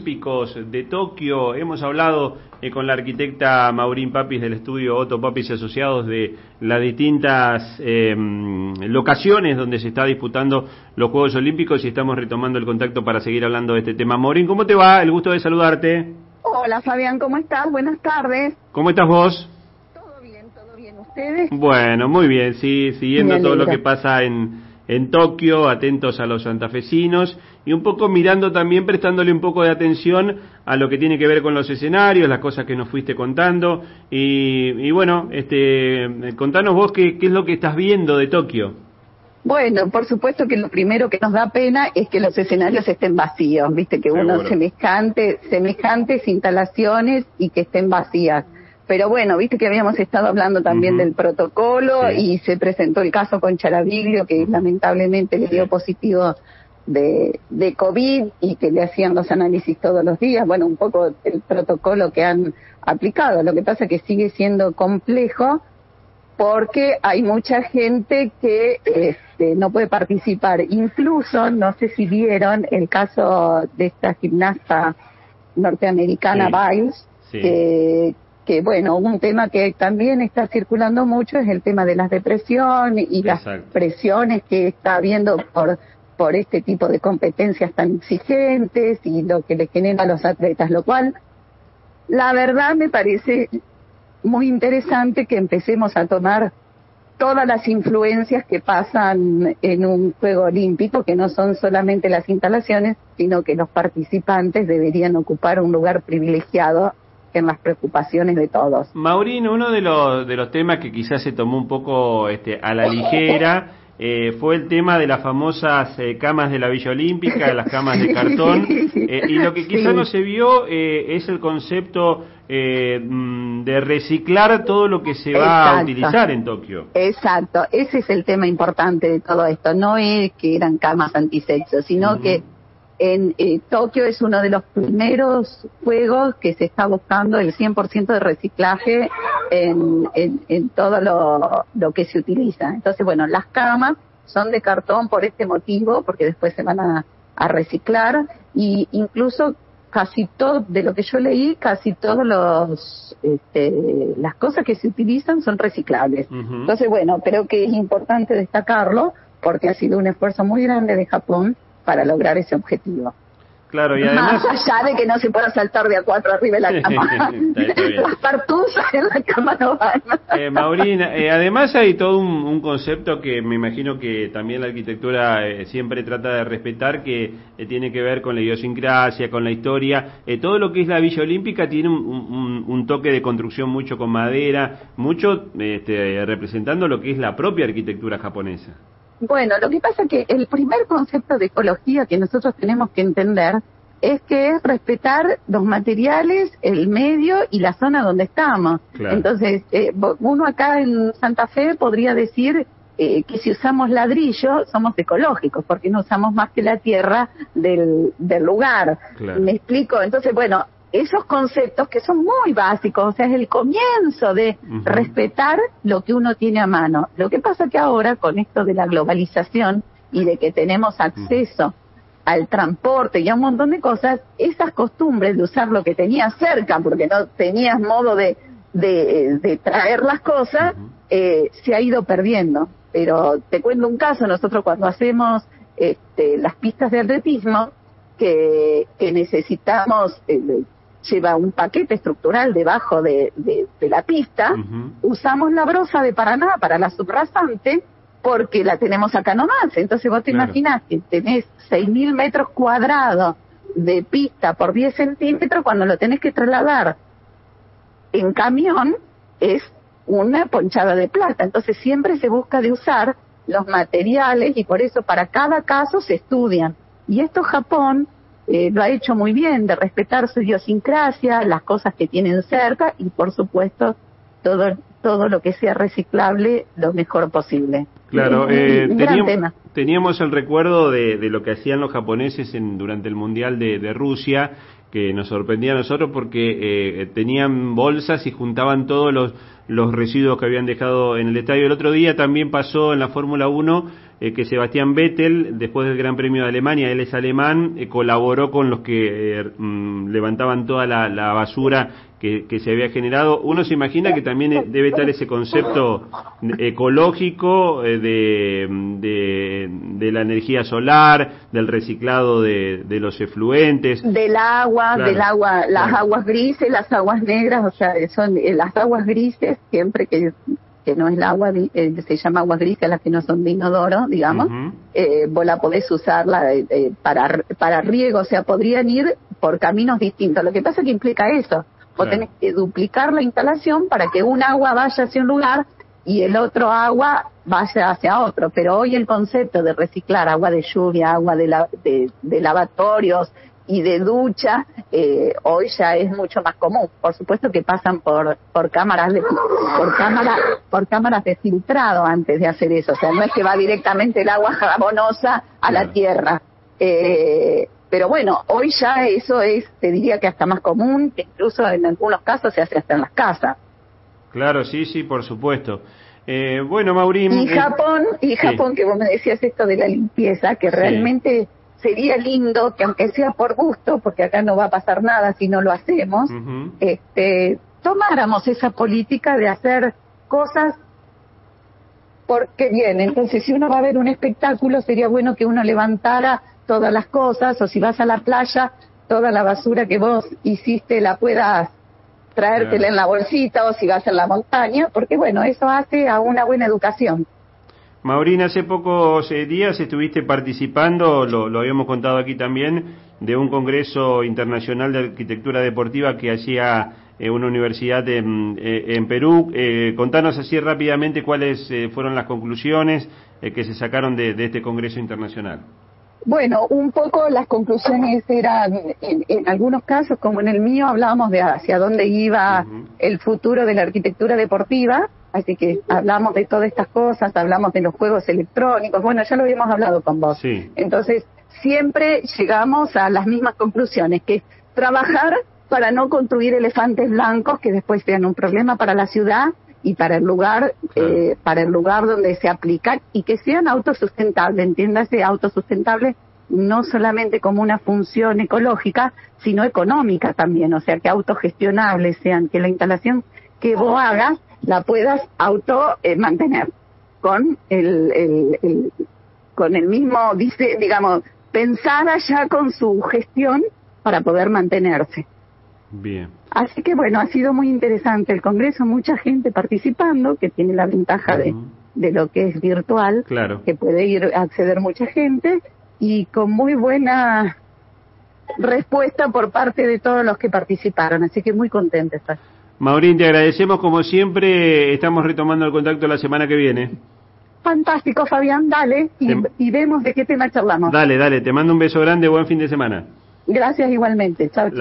Olímpicos de Tokio. Hemos hablado eh, con la arquitecta Maurín Papis del estudio Otto Papis y Asociados de las distintas eh, locaciones donde se está disputando los Juegos Olímpicos y estamos retomando el contacto para seguir hablando de este tema. Maurín, ¿cómo te va? El gusto de saludarte. Hola Fabián, ¿cómo estás? Buenas tardes. ¿Cómo estás vos? Todo bien, todo bien. ¿Ustedes? Bueno, muy bien, sí, siguiendo todo lo que pasa en en Tokio, atentos a los santafesinos y un poco mirando también, prestándole un poco de atención a lo que tiene que ver con los escenarios, las cosas que nos fuiste contando. Y, bueno, este, contanos vos qué, qué es lo que estás viendo de Tokio. Bueno, por supuesto que lo primero que nos da pena es que los escenarios estén vacíos, viste que uno semejante, semejantes instalaciones y que estén vacías. Pero bueno, viste que habíamos estado hablando también del protocolo y se presentó el caso con Charaviglio, que lamentablemente le dio positivo de, de COVID y que le hacían los análisis todos los días. Bueno, un poco el protocolo que han aplicado. Lo que pasa es que sigue siendo complejo porque hay mucha gente que este, no puede participar. Incluso, no sé si vieron el caso de esta gimnasta norteamericana Biles, que que bueno, un tema que también está circulando mucho es el tema de las depresiones y las presiones que está habiendo por por este tipo de competencias tan exigentes y lo que le genera a los atletas, lo cual la verdad me parece muy interesante que empecemos a tomar todas las influencias que pasan en un juego olímpico, que no son solamente las instalaciones, sino que los participantes deberían ocupar un lugar privilegiado en las preocupaciones de todos. Maurino, uno de los, de los temas que quizás se tomó un poco este, a la ligera eh, fue el tema de las famosas eh, camas de la Villa Olímpica, las camas de cartón, eh, y lo que quizás no se vio es el concepto mm, de reciclar todo lo que se va a utilizar en Tokio. Exacto, ese es el tema importante de todo esto, no es que eran camas antisexo, sino que en eh, Tokio es uno de los primeros juegos que se está buscando el 100% de reciclaje en, en, todo lo, lo, que se utiliza. Entonces, bueno, las camas son de cartón por este motivo, porque después se van a, a reciclar y incluso casi todo, de lo que yo leí, casi todos los, este, las cosas que se utilizan son reciclables. Entonces, bueno, creo que es importante destacarlo porque ha sido un esfuerzo muy grande de Japón para lograr ese objetivo. Claro, y además... Más allá de que no se pueda saltar de a cuatro arriba de la cama. Las partusas en la cama no van. Eh, Maurina, eh, además hay todo un, concepto que me imagino que también la arquitectura eh, siempre trata de respetar, que eh, tiene que ver con la idiosincrasia, con la historia. todo lo que es la Villa Olímpica tiene un, un toque de construcción mucho con madera, mucho este, representando lo que es la propia arquitectura japonesa. Bueno, lo que pasa es que el primer concepto de ecología que nosotros tenemos que entender es que es respetar los materiales, el medio y la zona donde estamos. Entonces, eh, uno acá en Santa Fe podría decir eh, que si usamos ladrillo somos ecológicos, porque no usamos más que la tierra del, del lugar. ¿Me explico? Entonces, bueno, esos conceptos que son muy básicos, o sea, es el comienzo de respetar lo que uno tiene a mano. Lo que pasa que ahora, con esto de la globalización y de que tenemos acceso al transporte y a un montón de cosas, esas costumbres de usar lo que tenías cerca, porque no tenías modo de, de, traer las cosas, eh, se ha ido perdiendo. Pero te cuento un caso, nosotros cuando hacemos este, las pistas de atletismo, que, que necesitamos eh, lleva un paquete estructural debajo de, la pista, usamos la brosa de Paraná para la subrasante porque la tenemos acá nomás. Entonces vos te imaginas que tenés 6.000 metros cuadrados de pista por 10 centímetros cuando lo tenés que trasladar en camión es una ponchada de plata. Entonces siempre se busca de usar los materiales y por eso para cada caso se estudian. Y esto Japón eh, lo ha hecho muy bien, de respetar su idiosincrasia, las cosas que tienen cerca y, por supuesto, todo, todo lo que sea reciclable lo mejor posible. Claro, eh, teníamos, teníamos, el recuerdo de, de, lo que hacían los japoneses en, durante el Mundial de, de Rusia, que nos sorprendía a nosotros porque eh, tenían bolsas y juntaban todos los, los residuos que habían dejado en el estadio. El otro día también pasó en la Fórmula 1 eh, que Sebastián Vettel, después del Gran Premio de Alemania, él es alemán, eh, colaboró con los que mm, levantaban toda la, basura que, se había generado. Uno se imagina que también debe estar ese concepto ecológico de, de, la energía solar, del reciclado de, los efluentes. Del agua, del agua, las aguas grises, las aguas negras, o sea, son las aguas grises, siempre que que no es el agua, eh, se llama agua gris, las que no son de inodoro, digamos, eh, vos la podés usarla eh, para, para riego, o sea, podrían ir por caminos distintos. Lo que pasa es que implica eso, vos tenés que duplicar la instalación para que un agua vaya hacia un lugar y el otro agua vaya hacia otro. Pero hoy el concepto de reciclar agua de lluvia, agua de, la, de, de lavatorios, y de ducha eh, hoy ya es mucho más común. Por supuesto que pasan por por cámaras de por cámara por cámaras de filtrado antes de hacer eso. O sea, no es que va directamente el agua jabonosa a la tierra. Eh, pero bueno, hoy ya eso es, te diría que hasta más común, que incluso en algunos casos se hace hasta en las casas. Claro, sí, sí, por supuesto. Eh, bueno, Maurín. Y Japón, y Japón, que vos me decías esto de la limpieza, que realmente sería lindo que aunque sea por gusto, porque acá no va a pasar nada si no lo hacemos, este, tomáramos esa política de hacer cosas porque bien, entonces si uno va a ver un espectáculo sería bueno que uno levantara todas las cosas o si vas a la playa, toda la basura que vos hiciste la puedas traértela en la bolsita o si vas a la montaña, porque bueno, eso hace a una buena educación. Maurina, hace pocos eh, días estuviste participando, lo, habíamos contado aquí también, de un congreso internacional de arquitectura deportiva que hacía eh, una universidad en, eh, en Perú. contanos así rápidamente cuáles fueron las conclusiones que se sacaron de, este congreso internacional. Bueno, un poco las conclusiones eran, en, algunos casos, como en el mío, hablábamos de hacia dónde iba el futuro de la arquitectura deportiva Así que hablamos de todas estas cosas, hablamos de los juegos electrónicos, bueno, ya lo habíamos hablado con vos. Entonces, siempre llegamos a las mismas conclusiones, que es trabajar para no construir elefantes blancos que después sean un problema para la ciudad y para el lugar, eh, para el lugar donde se aplican y que sean autosustentables, entiéndase, autosustentables no solamente como una función ecológica, sino económica también, o sea, que autogestionables sean, que la instalación que vos hagas la puedas auto eh, mantener con el, el, con el mismo dice digamos pensada ya con su gestión para poder mantenerse. Bien. Así que bueno ha sido muy interesante el congreso mucha gente participando que tiene la ventaja de, de lo que es virtual claro. que puede ir a acceder mucha gente y con muy buena respuesta por parte de todos los que participaron. Así que muy contenta estoy Maurín, te agradecemos como siempre. Estamos retomando el contacto la semana que viene. Fantástico, Fabián, dale y, vemos de qué tema charlamos. Dale, dale, te mando un beso grande, buen fin de semana. Gracias igualmente. Chao, chao.